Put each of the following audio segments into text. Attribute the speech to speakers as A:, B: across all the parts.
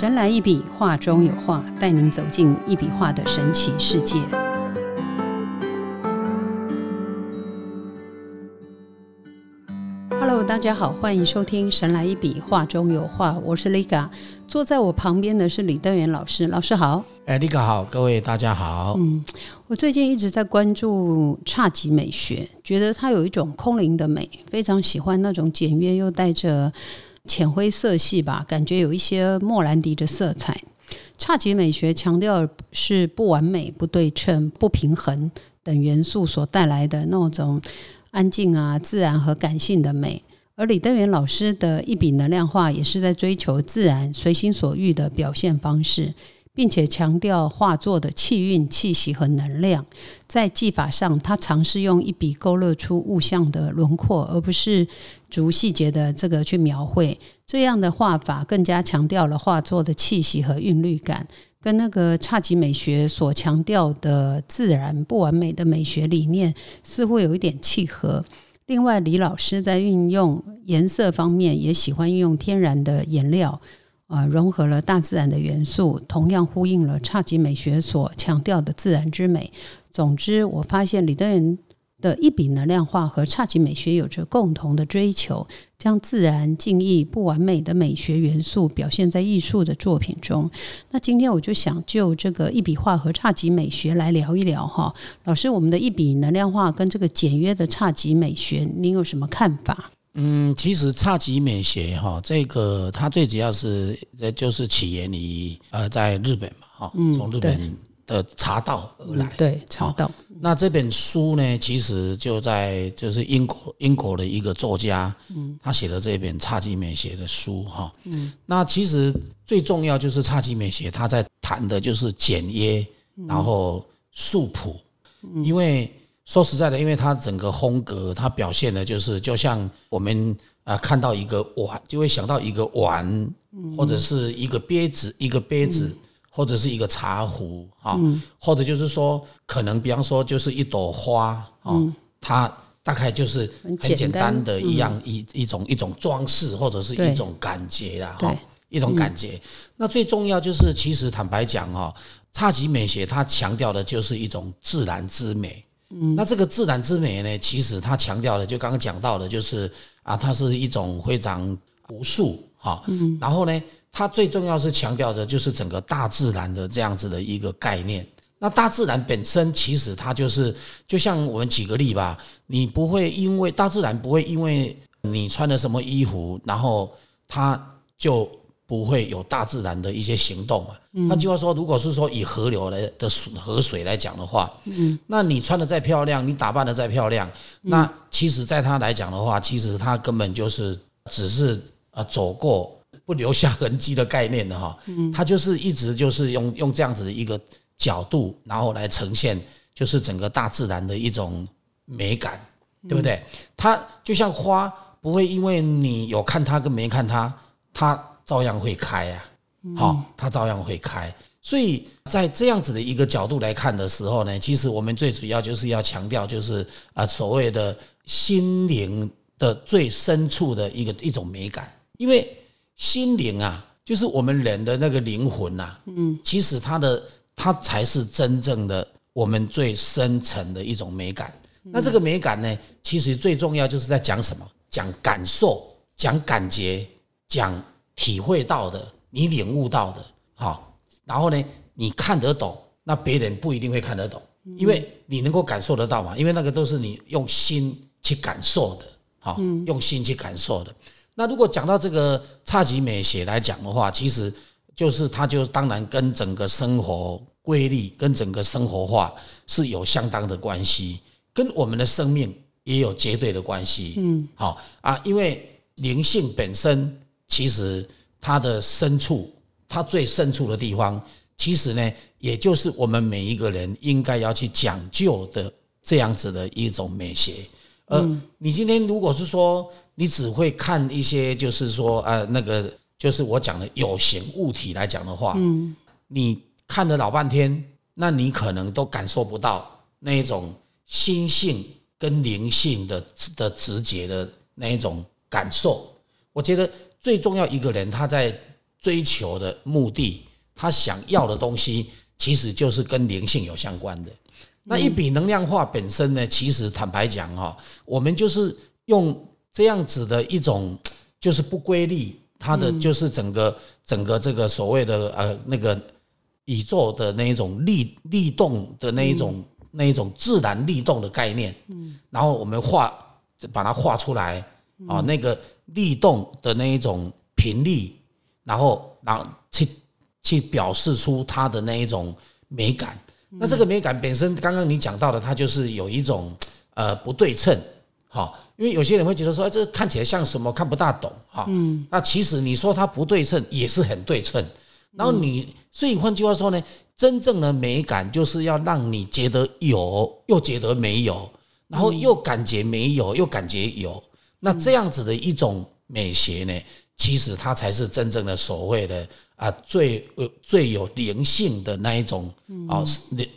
A: 神来一笔，画中有画，带您走进一笔画的神奇世界。Hello，大家好，欢迎收听《神来一笔，画中有画》，我是 Liga，坐在我旁边的是李登元老师，老师好。
B: 哎，Liga 好，各位大家好。
A: 嗯，我最近一直在关注侘寂美学，觉得它有一种空灵的美，非常喜欢那种简约又带着。浅灰色系吧，感觉有一些莫兰迪的色彩。侘寂美学强调是不完美、不对称、不平衡等元素所带来的那种安静啊、自然和感性的美。而李登元老师的一笔能量画也是在追求自然、随心所欲的表现方式。并且强调画作的气韵、气息和能量。在技法上，他尝试用一笔勾勒出物象的轮廓，而不是逐细节的这个去描绘。这样的画法更加强调了画作的气息和韵律感，跟那个侘寂美学所强调的自然不完美的美学理念似乎有一点契合。另外，李老师在运用颜色方面也喜欢运用天然的颜料。啊，融合了大自然的元素，同样呼应了侘寂美学所强调的自然之美。总之，我发现李登元的一笔能量画和侘寂美学有着共同的追求，将自然、静谧、不完美的美学元素表现在艺术的作品中。那今天我就想就这个一笔画和侘寂美学来聊一聊哈。老师，我们的一笔能量画跟这个简约的侘寂美学，您有什么看法？
B: 嗯，其实侘寂美学哈，这个它最主要是呃，就是起源于呃，在日本嘛哈，从日本的茶道而来。
A: 对，茶道。
B: 那这本书呢，其实就在就是英国英国的一个作家，嗯，他写的这本侘寂美学的书哈。嗯。那其实最重要就是侘寂美学，他在谈的就是简约，然后素朴，因为。说实在的，因为它整个风格，它表现的就是，就像我们啊看到一个碗，就会想到一个碗，或者是一个杯子，一个杯子，或者是一个茶壶啊，或者就是说，可能比方说就是一朵花啊，它大概就是很简单的一样一一种一种装饰，或者是一种感觉啦，哈，一种感觉。那最重要就是，其实坦白讲哦，侘寂美学它强调的就是一种自然之美。那这个自然之美呢？其实它强调的，就刚刚讲到的，就是啊，它是一种非常朴素哈。嗯。然后呢，它最重要是强调的，就是整个大自然的这样子的一个概念。那大自然本身，其实它就是，就像我们举个例吧，你不会因为大自然不会因为你穿的什么衣服，然后它就。不会有大自然的一些行动嘛。换句话说，如果是说以河流来的河水来讲的话，嗯，那你穿的再漂亮，你打扮的再漂亮，那其实在他来讲的话，其实他根本就是只是啊走过不留下痕迹的概念的哈。嗯，他就是一直就是用用这样子的一个角度，然后来呈现就是整个大自然的一种美感，对不对？它就像花，不会因为你有看它跟没看它，它。照样会开呀，好，它照样会开。所以在这样子的一个角度来看的时候呢，其实我们最主要就是要强调，就是啊，所谓的心灵的最深处的一个一种美感。因为心灵啊，就是我们人的那个灵魂呐，嗯，其实它的它才是真正的我们最深层的一种美感。那这个美感呢，其实最重要就是在讲什么？讲感受，讲感觉，讲。体会到的，你领悟到的，好，然后呢，你看得懂，那别人不一定会看得懂，因为你能够感受得到嘛，因为那个都是你用心去感受的，好，用心去感受的。那如果讲到这个侘寂美学来讲的话，其实就是它就当然跟整个生活规律、跟整个生活化是有相当的关系，跟我们的生命也有绝对的关系。嗯，好啊，因为灵性本身。其实它的深处，它最深处的地方，其实呢，也就是我们每一个人应该要去讲究的这样子的一种美学。呃，你今天如果是说你只会看一些，就是说呃那个，就是我讲的有形物体来讲的话，嗯，你看了老半天，那你可能都感受不到那一种心性跟灵性的的直接的那一种感受。我觉得。最重要一个人，他在追求的目的，他想要的东西，其实就是跟灵性有相关的。那一笔能量化本身呢，其实坦白讲哈，我们就是用这样子的一种，就是不规律，它的就是整个整个这个所谓的呃那个宇宙的那一种力力动的那一种那一种自然力动的概念，嗯，然后我们画把它画出来啊，那个律动的那一种频率，然后然后去去表示出它的那一种美感。那这个美感本身，刚刚你讲到的，它就是有一种呃不对称，哈，因为有些人会觉得说，这看起来像什么，看不大懂，哈，嗯，那其实你说它不对称，也是很对称。然后你，所以换句话说呢，真正的美感就是要让你觉得有，又觉得没有，然后又感觉没有，又感觉有，那这样子的一种美学呢，其实它才是真正的所谓的。啊，最呃最有灵性的那一种啊，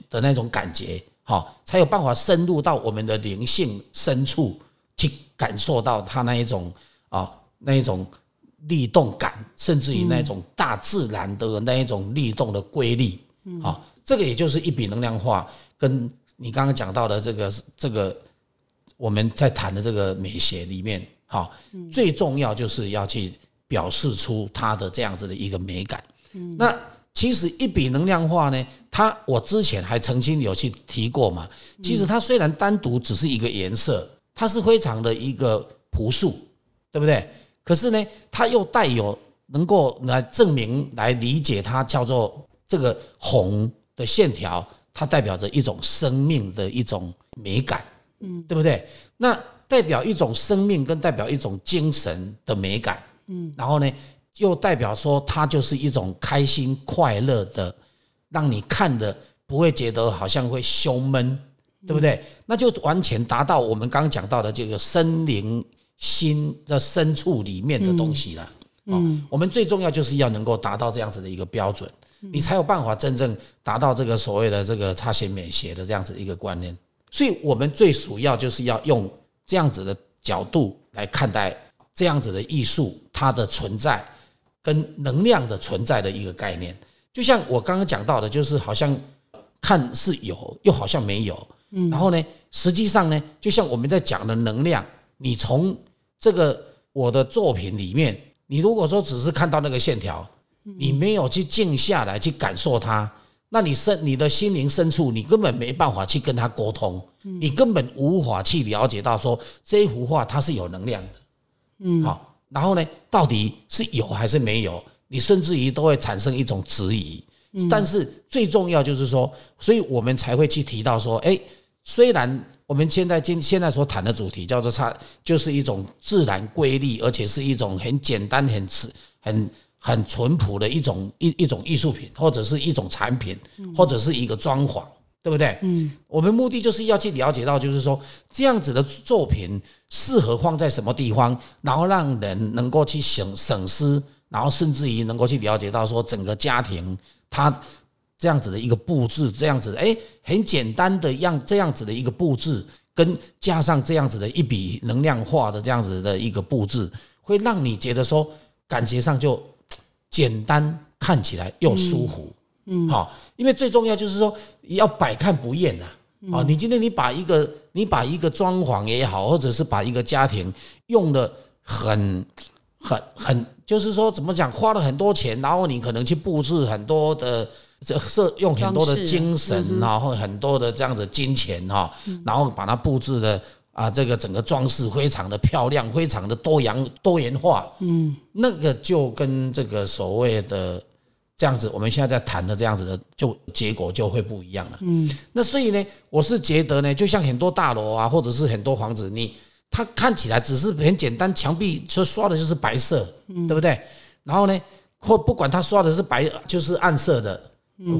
B: 的那种感觉，哈，才有办法深入到我们的灵性深处去感受到它那一种啊，那一种律动感，甚至于那种大自然的那一种律动的规律，啊，这个也就是一笔能量化，跟你刚刚讲到的这个这个我们在谈的这个美学里面，哈，最重要就是要去。表示出它的这样子的一个美感。那其实一笔能量画呢，它我之前还曾经有去提过嘛。其实它虽然单独只是一个颜色，它是非常的一个朴素，对不对？可是呢，它又带有能够来证明、来理解它叫做这个红的线条，它代表着一种生命的一种美感，嗯，对不对？那代表一种生命，跟代表一种精神的美感。嗯，然后呢，又代表说它就是一种开心快乐的，让你看的不会觉得好像会胸闷，对不对？那就完全达到我们刚刚讲到的这个森灵心的深处里面的东西了。嗯，我们最重要就是要能够达到这样子的一个标准，你才有办法真正达到这个所谓的这个差贤美学的这样子一个观念。所以我们最主要就是要用这样子的角度来看待。这样子的艺术，它的存在跟能量的存在的一个概念，就像我刚刚讲到的，就是好像看是有，又好像没有。然后呢，实际上呢，就像我们在讲的能量，你从这个我的作品里面，你如果说只是看到那个线条，你没有去静下来去感受它，那你深你的心灵深处，你根本没办法去跟他沟通，你根本无法去了解到说这一幅画它是有能量的。嗯，好，然后呢，到底是有还是没有？你甚至于都会产生一种质疑。嗯，但是最重要就是说，所以我们才会去提到说，哎，虽然我们现在今现在所谈的主题叫做差，就是一种自然规律，而且是一种很简单、很质、很很淳朴的一种一一种艺术品，或者是一种产品，或者是一个装潢。对不对？嗯，我们目的就是要去了解到，就是说这样子的作品适合放在什么地方，然后让人能够去省省思，然后甚至于能够去了解到说整个家庭它这样子的一个布置，这样子的哎很简单的样这样子的一个布置，跟加上这样子的一笔能量化的这样子的一个布置，会让你觉得说感觉上就简单，看起来又舒服。嗯，好，因为最重要就是说要百看不厌呐。啊，你今天你把一个你把一个装潢也好，或者是把一个家庭用的很很很，就是说怎么讲，花了很多钱，然后你可能去布置很多的这设用很多的精神，然后很多的这样子金钱哈，然后把它布置的啊，这个整个装饰非常的漂亮，非常的多样多元化。嗯，那个就跟这个所谓的。这样子，我们现在在谈的这样子的，就结果就会不一样了。嗯，那所以呢，我是觉得呢，就像很多大楼啊，或者是很多房子，你它看起来只是很简单，墙壁说刷的就是白色，对不对？然后呢，或不管它刷的是白，就是暗色的、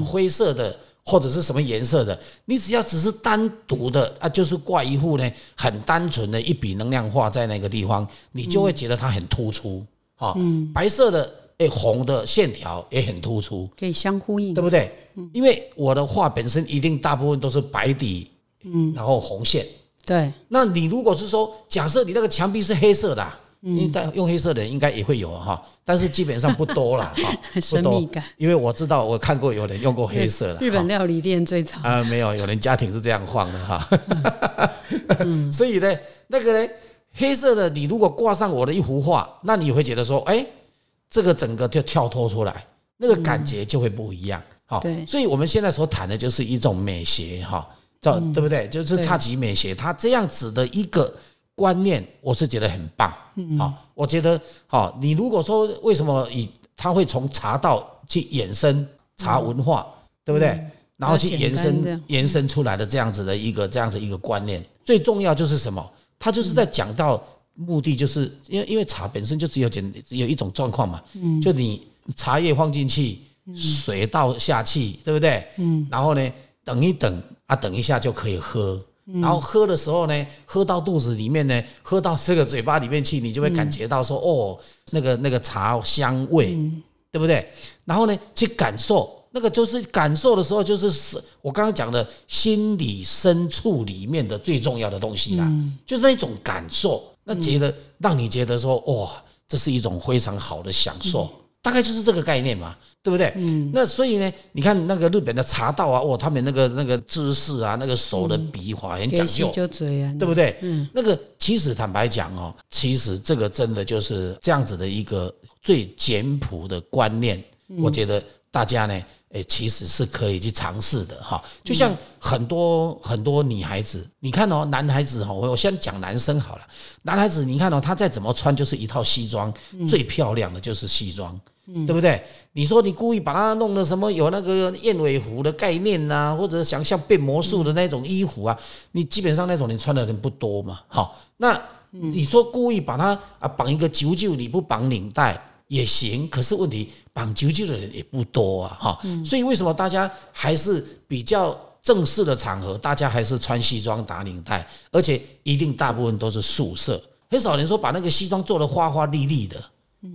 B: 灰色的，或者是什么颜色的，你只要只是单独的啊，就是挂一幅呢，很单纯的一笔能量画在那个地方，你就会觉得它很突出。哈，白色的。诶，红的线条也很突出，
A: 可以相呼应，
B: 对不对？因为我的画本身一定大部分都是白底，嗯，然后红线。
A: 对。
B: 那你如果是说，假设你那个墙壁是黑色的，因为但用黑色的人应该也会有哈，但是基本上不多了 哈，不多。因为我知道我看过有人用过黑色的，
A: 日本料理店最常
B: 啊，没有，有人家庭是这样放的哈。所以呢，那个呢，黑色的，你如果挂上我的一幅画，那你会觉得说，哎，这个整个就跳脱出来，那个感觉就会不一样。好，
A: 对。
B: 所以我们现在所谈的就是一种美学哈，叫对不对？就是
A: 对。
B: 差级美学，它这样子的一个观念，我是觉得很棒。好，我觉得好，你如果说为什么以他会从茶道去衍生茶文化，对不对？然后去延伸延伸出来的这样子的一个这样子一个观念，最重要就是什么？他就是在讲到目的，就是因为因为茶本身就只有简只有一种状况嘛，就你茶叶放进去，水倒下去，对不对？嗯，然后呢，等一等啊，等一下就可以喝。然后喝的时候呢，喝到肚子里面呢，喝到这个嘴巴里面去，你就会感觉到说，哦，那个那个茶香味，对不对？然后呢，去感受那个就是感受的时候，就是是我刚刚讲的心理深处里面的最重要的东西啦，就是那种感受，那觉得让你觉得说，哇，这是一种非常好的享受。大概就是这个概念嘛，对不对？嗯，那所以呢，你看那个日本的茶道啊，哇，他们那个那个姿势啊，那个手的笔法很讲究，
A: 给洗就嘴啊，
B: 对不对？嗯，那个其实坦白讲哦，其实这个真的就是这样子的一个最简朴的观念，我觉得大家呢，诶，其实是可以去尝试的哈。就像很多很多女孩子，你看哦，男孩子哈，我我先讲男生好了，男孩子你看哦，他再怎么穿就是一套西装，最漂亮的就是西装。对不对？你说你故意把它弄的什么有那个燕尾服的概念呐、或者想像变魔术的那种衣服啊，你基本上那种你穿的人不多嘛。好，那你说故意把它啊绑一个九九，你不绑领带也行，可是问题绑九九的人也不多啊。哈，所以为什么大家还是比较正式的场合，大家还是穿西装打领带，而且一定大部分都是素色，很少人说把那个西装做的花花绿绿的。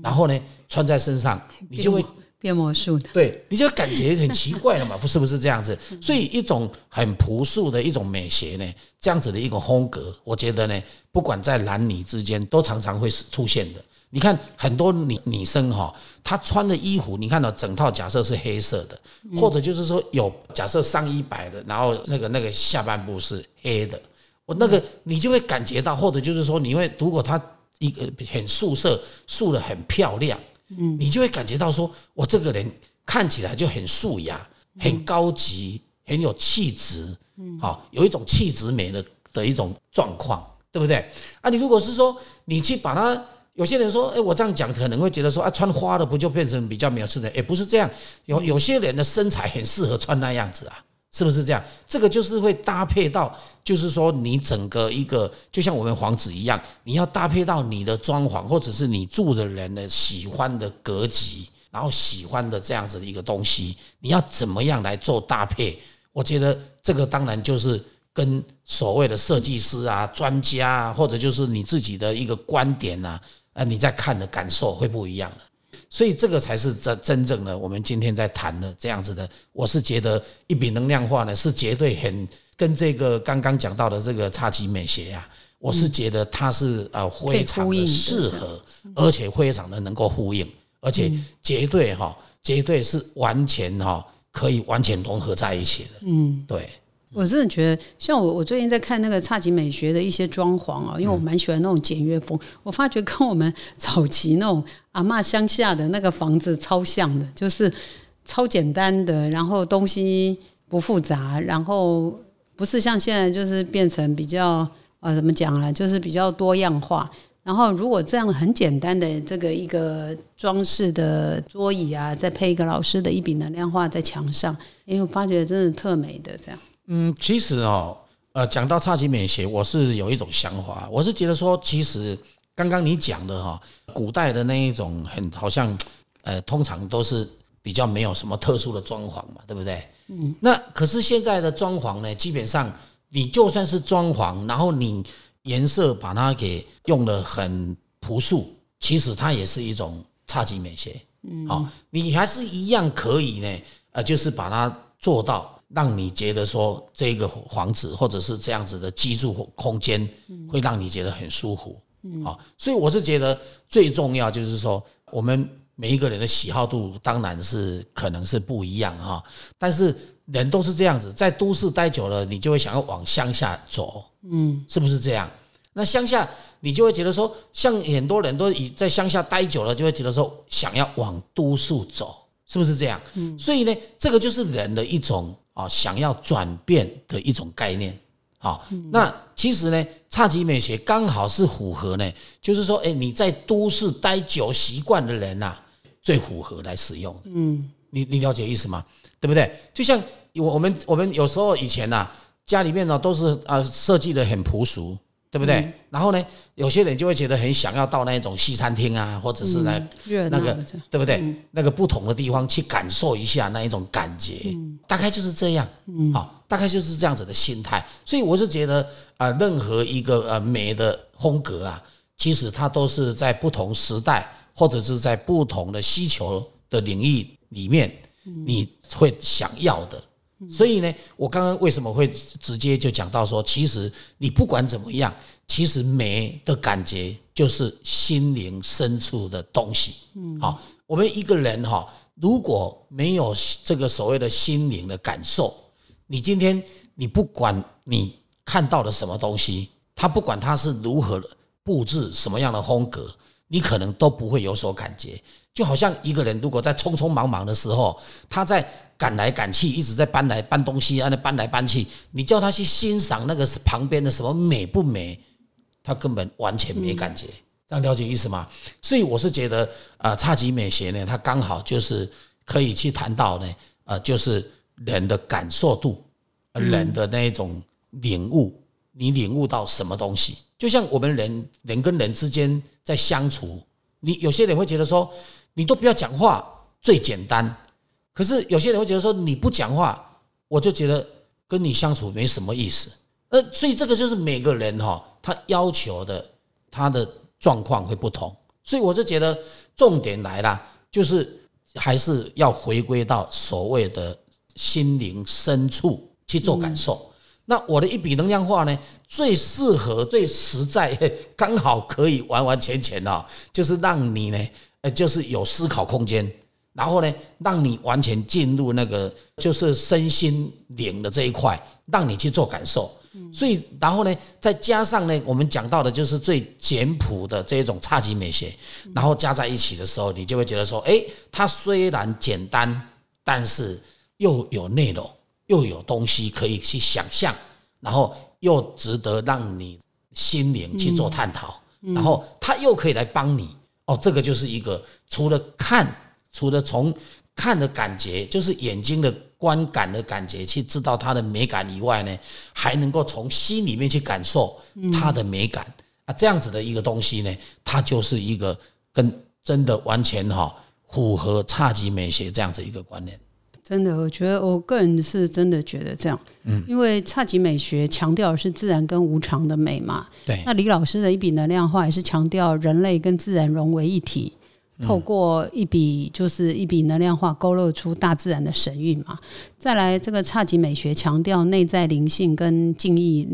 B: 然后呢，穿在身上，你就会
A: 变魔术的，
B: 对，你就感觉很奇怪了嘛，不是不是这样子？所以一种很朴素的一种美学呢，这样子的一种风格，我觉得呢，不管在男女之间都常常会出现的。你看很多女女生哈，她穿的衣服，你看到整套假设是黑色的，或者就是说有假设上衣白的，然后那个那个下半部是黑的，我那个你就会感觉到，或者就是说你会如果她一个很素色，素的很漂亮，嗯，你就会感觉到说，我这个人看起来就很素雅、很高级、很有气质，嗯，好，有一种气质美的的一种状况，对不对？啊，你如果是说你去把它，有些人说，哎，我这样讲可能会觉得说，啊，穿花的不就变成比较没有气质？也不是这样，有有些人的身材很适合穿那样子啊。是不是这样？这个就是会搭配到，就是说你整个一个，就像我们房子一样，你要搭配到你的装潢，或者是你住的人的喜欢的格局，然后喜欢的这样子的一个东西，你要怎么样来做搭配？我觉得这个当然就是跟所谓的设计师啊、专家啊，或者就是你自己的一个观点啊，呃，你在看的感受会不一样的。所以这个才是真真正的我们今天在谈的这样子的。我是觉得一笔能量化呢，是绝对很跟这个刚刚讲到的这个差级美学啊，我是觉得它是呃非常的适合，而且非常的能够呼应，而且绝对哈，绝对是完全哈可以完全融合在一起的。嗯，对。
A: 我真的觉得，像我我最近在看那个侘寂美学的一些装潢啊，因为我蛮喜欢那种简约风，我发觉跟我们早期那种阿嬷乡下的那个房子超像的，就是超简单的，然后东西不复杂，然后不是像现在就是变成比较呃怎么讲啊，就是比较多样化。然后如果这样很简单的这个一个装饰的桌椅啊，再配一个老师的一笔能量画在墙上，因为我发觉真的特美的这样。
B: 嗯，其实哦，呃，讲到差级美学，我是有一种想法，我是觉得说，其实刚刚你讲的哈，古代的那一种很好像，呃，通常都是比较没有什么特殊的装潢嘛，对不对？嗯。那可是现在的装潢呢，基本上你就算是装潢，然后你颜色把它给用的很朴素，其实它也是一种差级美学。嗯。好，你还是一样可以呢，呃，就是把它做到。让你觉得说这个房子或者是这样子的居住空间，会让你觉得很舒服，好，所以我是觉得最重要就是说，我们每一个人的喜好度当然是可能是不一样哈，但是人都是这样子，在都市待久了，你就会想要往乡下走，嗯，是不是这样？那乡下你就会觉得说，像很多人都以在乡下待久了，就会觉得说想要往都市走，是不是这样？嗯，所以呢，这个就是人的一种啊想要转变的一种概念。好，那其实呢，差级美学刚好是符合呢，就是说，哎，你在都市待久习惯的人呐，最符合来使用。嗯，你你了解意思吗？对不对？就像我我们我们有时候以前呐，家里面呢都是啊设计的很朴素。对不对？然后呢，有些人就会觉得很想要到那一种西餐厅啊，或者是那那个，对不对？那个不同的地方去感受一下那一种感觉，大概就是这样。好，大概就是这样子的心态。所以我是觉得啊，任何一个呃美的风格啊，其实它都是在不同时代或者是在不同的需求的领域里面，你会想要的。所以呢，我刚刚为什么会直接就讲到说，其实你不管怎么样，其实美的感觉就是心灵深处的东西。嗯，好，我们一个人哈，如果没有这个所谓的心灵的感受，你今天你不管你看到了什么东西，他不管他是如何布置什么样的风格，你可能都不会有所感觉。就好像一个人如果在匆匆忙忙的时候，他在。赶来赶去，一直在搬来搬东西，啊，那搬来搬去。你叫他去欣赏那个旁边的什么美不美，他根本完全没感觉。这样了解意思吗？所以我是觉得，呃，差级美学呢，它刚好就是可以去谈到呢，呃，就是人的感受度，人的那一种领悟，你领悟到什么东西？就像我们人人跟人之间在相处，你有些人会觉得说，你都不要讲话，最简单。可是有些人会觉得说你不讲话，我就觉得跟你相处没什么意思。呃，所以这个就是每个人哈，他要求的他的状况会不同。所以我就觉得重点来了，就是还是要回归到所谓的心灵深处去做感受。那我的一笔能量化呢，最适合、最实在，刚好可以完完全全哦，就是让你呢，呃，就是有思考空间。然后呢，让你完全进入那个就是身心灵的这一块，让你去做感受。所以，然后呢，再加上呢，我们讲到的就是最简朴的这一种差级美学，然后加在一起的时候，你就会觉得说，哎，它虽然简单，但是又有内容，又有东西可以去想象，然后又值得让你心灵去做探讨，然后它又可以来帮你。哦，这个就是一个除了看。除了从看的感觉，就是眼睛的观感的感觉，去知道它的美感以外呢，还能够从心里面去感受它的美感啊，这样子的一个东西呢，它就是一个跟真的完全哈符合差级美学这样子一个观念。
A: 真的，我觉得我个人是真的觉得这样，嗯，因为差级美学强调的是自然跟无常的美嘛，
B: 对。
A: 那李老师的一笔能量画也是强调人类跟自然融为一体。透过一笔就是一笔能量画勾勒出大自然的神韵嘛。再来，这个差级美学强调内在灵性跟静意，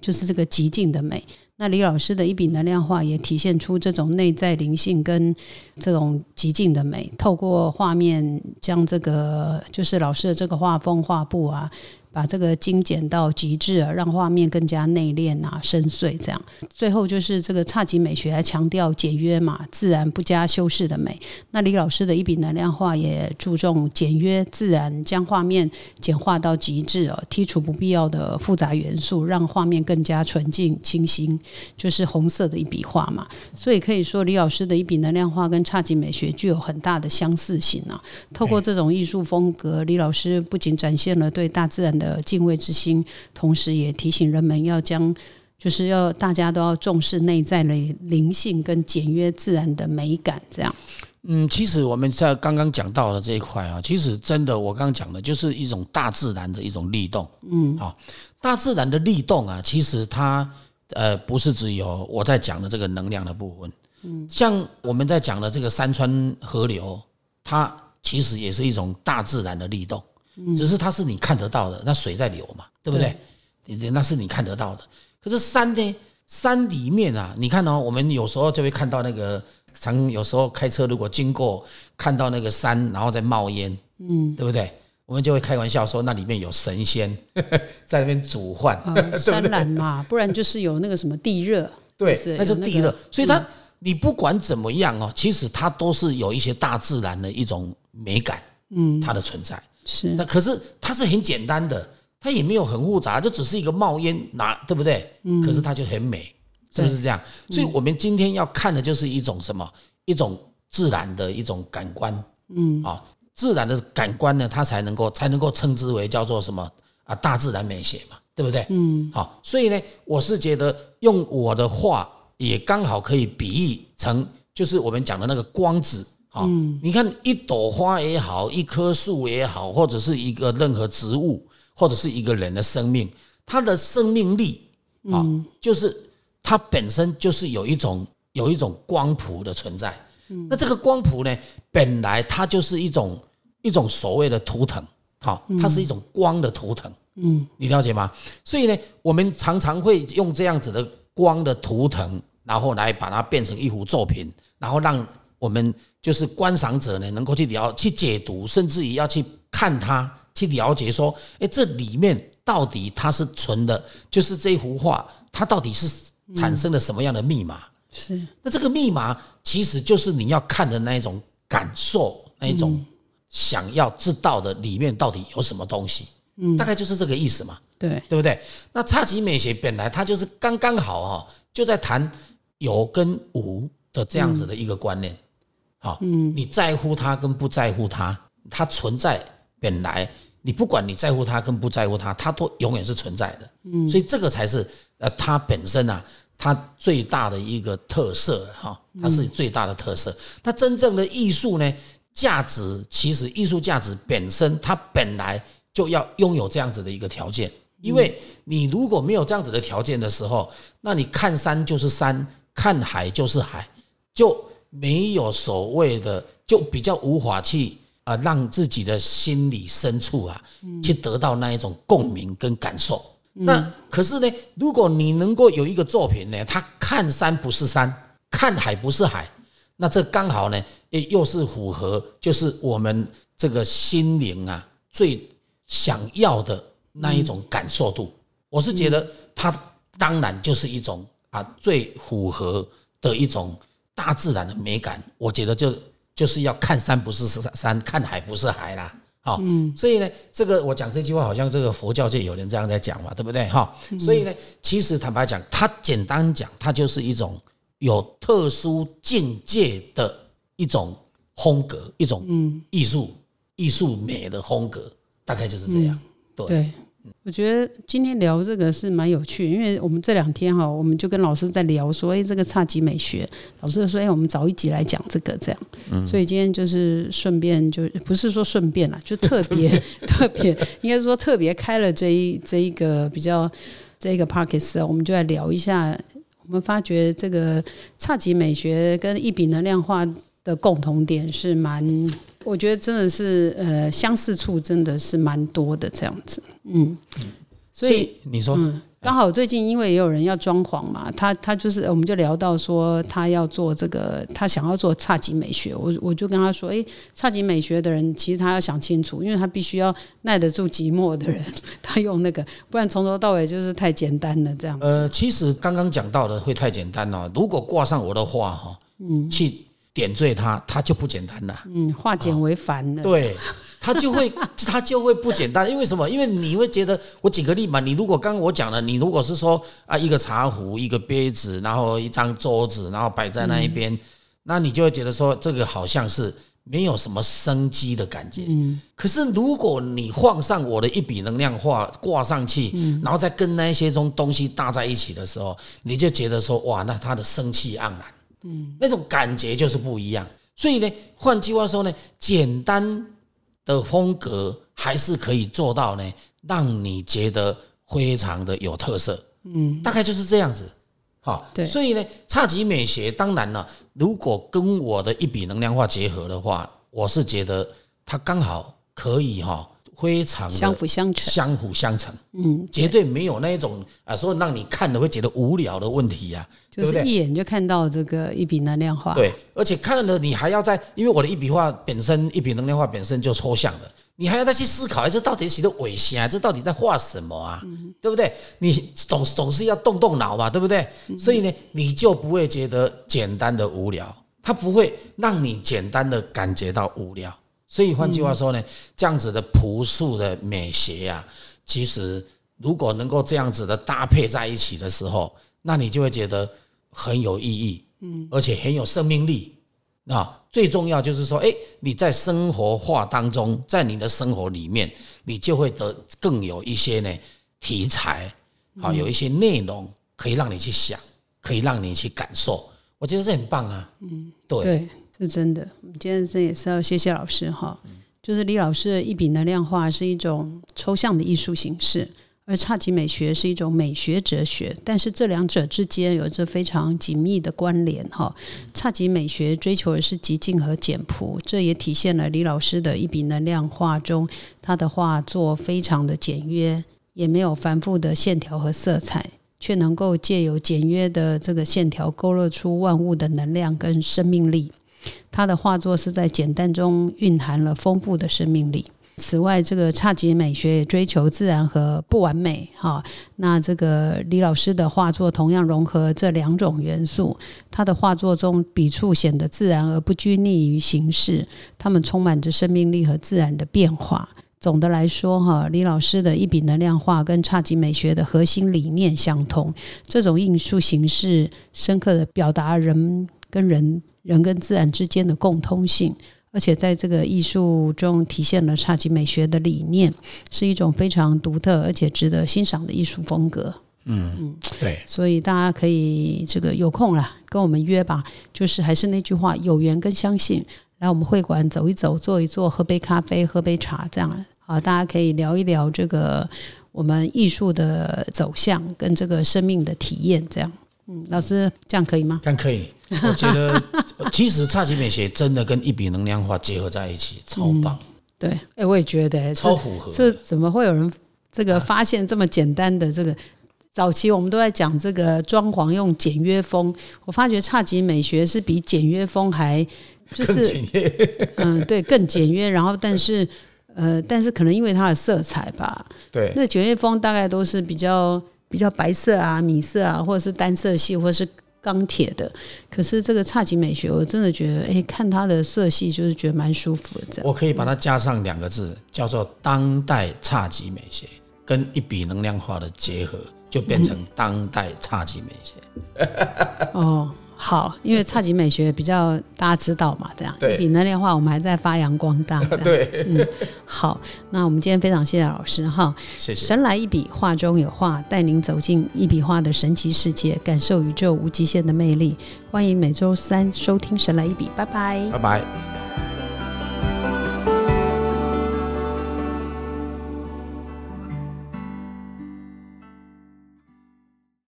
A: 就是这个极静的美。那李老师的一笔能量画也体现出这种内在灵性跟这种极静的美。透过画面将这个就是老师的这个画风画布啊。把这个精简到极致啊，让画面更加内敛啊、深邃。这样，最后就是这个差级美学来强调简约嘛、自然不加修饰的美。那李老师的一笔能量画也注重简约自然，将画面简化到极致哦，剔除不必要的复杂元素，让画面更加纯净清新。就是红色的一笔画嘛，所以可以说李老师的一笔能量画跟差级美学具有很大的相似性啊。透过这种艺术风格，李老师不仅展现了对大自然的的敬畏之心，同时也提醒人们要将，就是要大家都要重视内在的灵性跟简约自然的美感。这样，
B: 嗯，其实我们在刚刚讲到的这一块啊，其实真的我刚刚讲的就是一种大自然的一种律动。嗯，好，大自然的律动啊，其实它呃不是只有我在讲的这个能量的部分。嗯，像我们在讲的这个山川河流，它其实也是一种大自然的律动。只是它是你看得到的，那水在流嘛，对不对？你那是你看得到的。可是山呢？山里面啊，你看哦，我们有时候就会看到那个，常有时候开车如果经过看到那个山，然后在冒烟，嗯，对不对？我们就会开玩笑说，那里面有神仙 在那边煮饭，
A: 山岚嘛，不然就是有那个什么地热，
B: 对，那是地热。所以它，你不管怎么样哦，其实它都是有一些大自然的一种美感，嗯，它的存在
A: 是。
B: 那可是它是很简单的，它也没有很复杂，就只是一个冒烟，拿对不对？嗯。可是它就很美，是不是这样？所以我们今天要看的就是一种什么？一种自然的一种感官，嗯啊。自然的感官呢，它才能够才能够称之为叫做什么啊？大自然美学嘛，对不对？嗯，好，所以呢，我是觉得用我的话也刚好可以比喻成，就是我们讲的那个光子。好，你看一朵花也好，一棵树也好，或者是一个任何植物，或者是一个人的生命，它的生命力啊，就是它本身就是有一种有一种光谱的存在。那这个光谱呢，本来它就是一种一种所谓的图腾，好，它是一种光的图腾，嗯，你了解吗？所以呢，我们常常会用这样子的光的图腾，然后来把它变成一幅作品，然后让我们就是观赏者呢，能够去了去解读，甚至于要去看它，去了解说，哎，这里面到底它是存的，就是这幅画，它到底是产生了什么样的密码？
A: 是，
B: 那这个密码其实就是你要看的那一种感受，那一种想要知道的里面到底有什么东西，嗯，大概就是这个意思嘛，
A: 对，
B: 对不对？那差级美学本来它就是刚刚好哈，就在谈有跟无的这样子的一个观念，好，嗯，你在乎它跟不在乎它，它存在本来你不管你在乎它跟不在乎它，它都永远是存在的，嗯，所以这个才是呃它本身啊。它最大的一个特色，哈，它是最大的特色。它真正的艺术呢，价值其实艺术价值本身，它本来就要拥有这样子的一个条件。因为你如果没有这样子的条件的时候，那你看山就是山，看海就是海，就没有所谓的，就比较无法去啊，让自己的心理深处啊，去得到那一种共鸣跟感受。那可是呢，如果你能够有一个作品呢，它看山不是山，看海不是海，那这刚好呢，诶，又是符合就是我们这个心灵啊最想要的那一种感受度。我是觉得它当然就是一种啊最符合的一种大自然的美感。我觉得就就是要看山不是山，看海不是海啦。好，嗯所以呢，这个我讲这句话，好像这个佛教界有人这样在讲嘛，对不对？哈，所以呢，其实坦白讲，它简单讲，它就是一种有特殊境界的一种风格，一种艺术艺术美的风格，大概就是这样。对。
A: 我觉得今天聊这个是蛮有趣，因为我们这两天哈，我们就跟老师在聊说，哎，这个差级美学，老师说，哎，我们早一集来讲这个，这样，所以今天就是顺便，就不是说顺便啦，就特别特别，应该说特别开了这一这一个比较这一个 p a r k e s 我们就来聊一下，我们发觉这个差级美学跟一笔能量化的共同点是蛮。我觉得真的是，呃，相似处真的是蛮多的这样子，嗯，
B: 所以你说，
A: 刚好最近因为也有人要装潢嘛，他他就是，我们就聊到说他要做这个，他想要做差级美学，我我就跟他说，哎，差级美学的人其实他要想清楚，因为他必须要耐得住寂寞的人，他用那个，不然从头到尾就是太简单了这样。
B: 呃，其实刚刚讲到的会太简单了，如果挂上我的话哈，嗯，去。点缀它，它就不简单了。
A: 嗯，化简为繁了。
B: 对，它就会，它就会不简单。因为什么？因为你会觉得，我举个例嘛，你如果刚刚我讲了，你如果是说啊，一个茶壶，一个杯子，然后一张桌子，然后摆在那一边，那你就会觉得说，这个好像是没有什么生机的感觉。嗯。可是如果你放上我的一笔能量画挂上去，然后再跟那些种东西搭在一起的时候，你就觉得说，哇，那它的生气盎然。嗯，那种感觉就是不一样，所以呢，换句话说呢，简单的风格还是可以做到呢，让你觉得非常的有特色。嗯，大概就是这样子。好，
A: 对，
B: 所以呢，差级美学当然了，如果跟我的一笔能量化结合的话，我是觉得它刚好可以哈，非常
A: 相辅相成。
B: 相辅相成，嗯，绝对没有那一种啊，说让你看了会觉得无聊的问题呀、对不对？
A: 就是一眼就看到这个一笔能量画，
B: 对，而且看了你还要在，因为我的一笔画本身一笔能量画本身就抽象的，你还要再去思考，哎，这到底写的尾啊，这到底在画什么啊？对不对？你总总是要动动脑嘛，对不对？所以呢，你就不会觉得简单的无聊，它不会让你简单的感觉到无聊。所以换句话说呢，这样子的朴素的美学啊，其实如果能够这样子的搭配在一起的时候，那你就会觉得很有意义，嗯，而且很有生命力。啊，最重要就是说，哎，你在生活化当中，在你的生活里面，你就会得更有一些呢题材，啊，有一些内容可以让你去想，可以让你去感受。我觉得这很棒啊，嗯，对，
A: 对，是真的。今天这也是要谢谢老师哈，就是李老师的一笔能量画是一种抽象的艺术形式，而侘寂美学是一种美学哲学，但是这两者之间有着非常紧密的关联哈。侘寂美学追求的是极静和简朴，这也体现了李老师的一笔能量画中，他的画作非常的简约，也没有繁复的线条和色彩。却能够借由简约的这个线条勾勒出万物的能量跟生命力。他的画作是在简单中蕴含了丰富的生命力。此外，这个侘寂美学也追求自然和不完美。哈，那这个李老师的画作同样融合这两种元素。他的画作中笔触显得自然而不拘泥于形式，他们充满着生命力和自然的变化。总的来说，哈，李老师的一笔能量画跟侘寂美学的核心理念相同。这种艺术形式深刻的表达人跟人、人跟自然之间的共通性，而且在这个艺术中体现了侘寂美学的理念，是一种非常独特而且值得欣赏的艺术风格。
B: 嗯嗯对，
A: 所以大家可以这个有空了跟我们约吧，就是还是那句话，有缘跟相信，来我们会馆走一走，坐一坐，喝杯咖啡，喝杯茶，这样啊，大家可以聊一聊这个我们艺术的走向跟这个生命的体验，这样。嗯，老师这样可以吗？
B: 看可以。我觉得其实侘寂美学真的跟一笔能量化结合在一起，超棒，
A: 对，哎，我也觉得这
B: 超符合。
A: 这怎么会有人这个发现这么简单的这个？早期我们都在讲这个装潢用简约风，我发觉侘寂美学是比简约风还就是，嗯对更简约，然后但是 呃但是可能因为它的色彩吧，
B: 对，
A: 那简约风大概都是比较比较白色啊、米色啊，或者是单色系，或者是钢铁的。可是这个侘寂美学，我真的觉得，哎，看它的色系就是觉得蛮舒服的。这样，
B: 我可以把它加上两个字，叫做当代侘寂美学，跟一笔能量化的结合，就变成当代侘寂美学。
A: 哦，好，因为差级美学比较大家知道嘛，这样
B: 对
A: 一笔能量画我们还在发扬光大。
B: 对，
A: 嗯，好，那我们今天非常谢谢老师哈。
B: 谢谢。
A: 神来一笔，画中有画，带您走进一笔画的神奇世界，感受宇宙无极限的魅力。欢迎每周三收听《神来一笔》，拜拜。
B: 拜拜。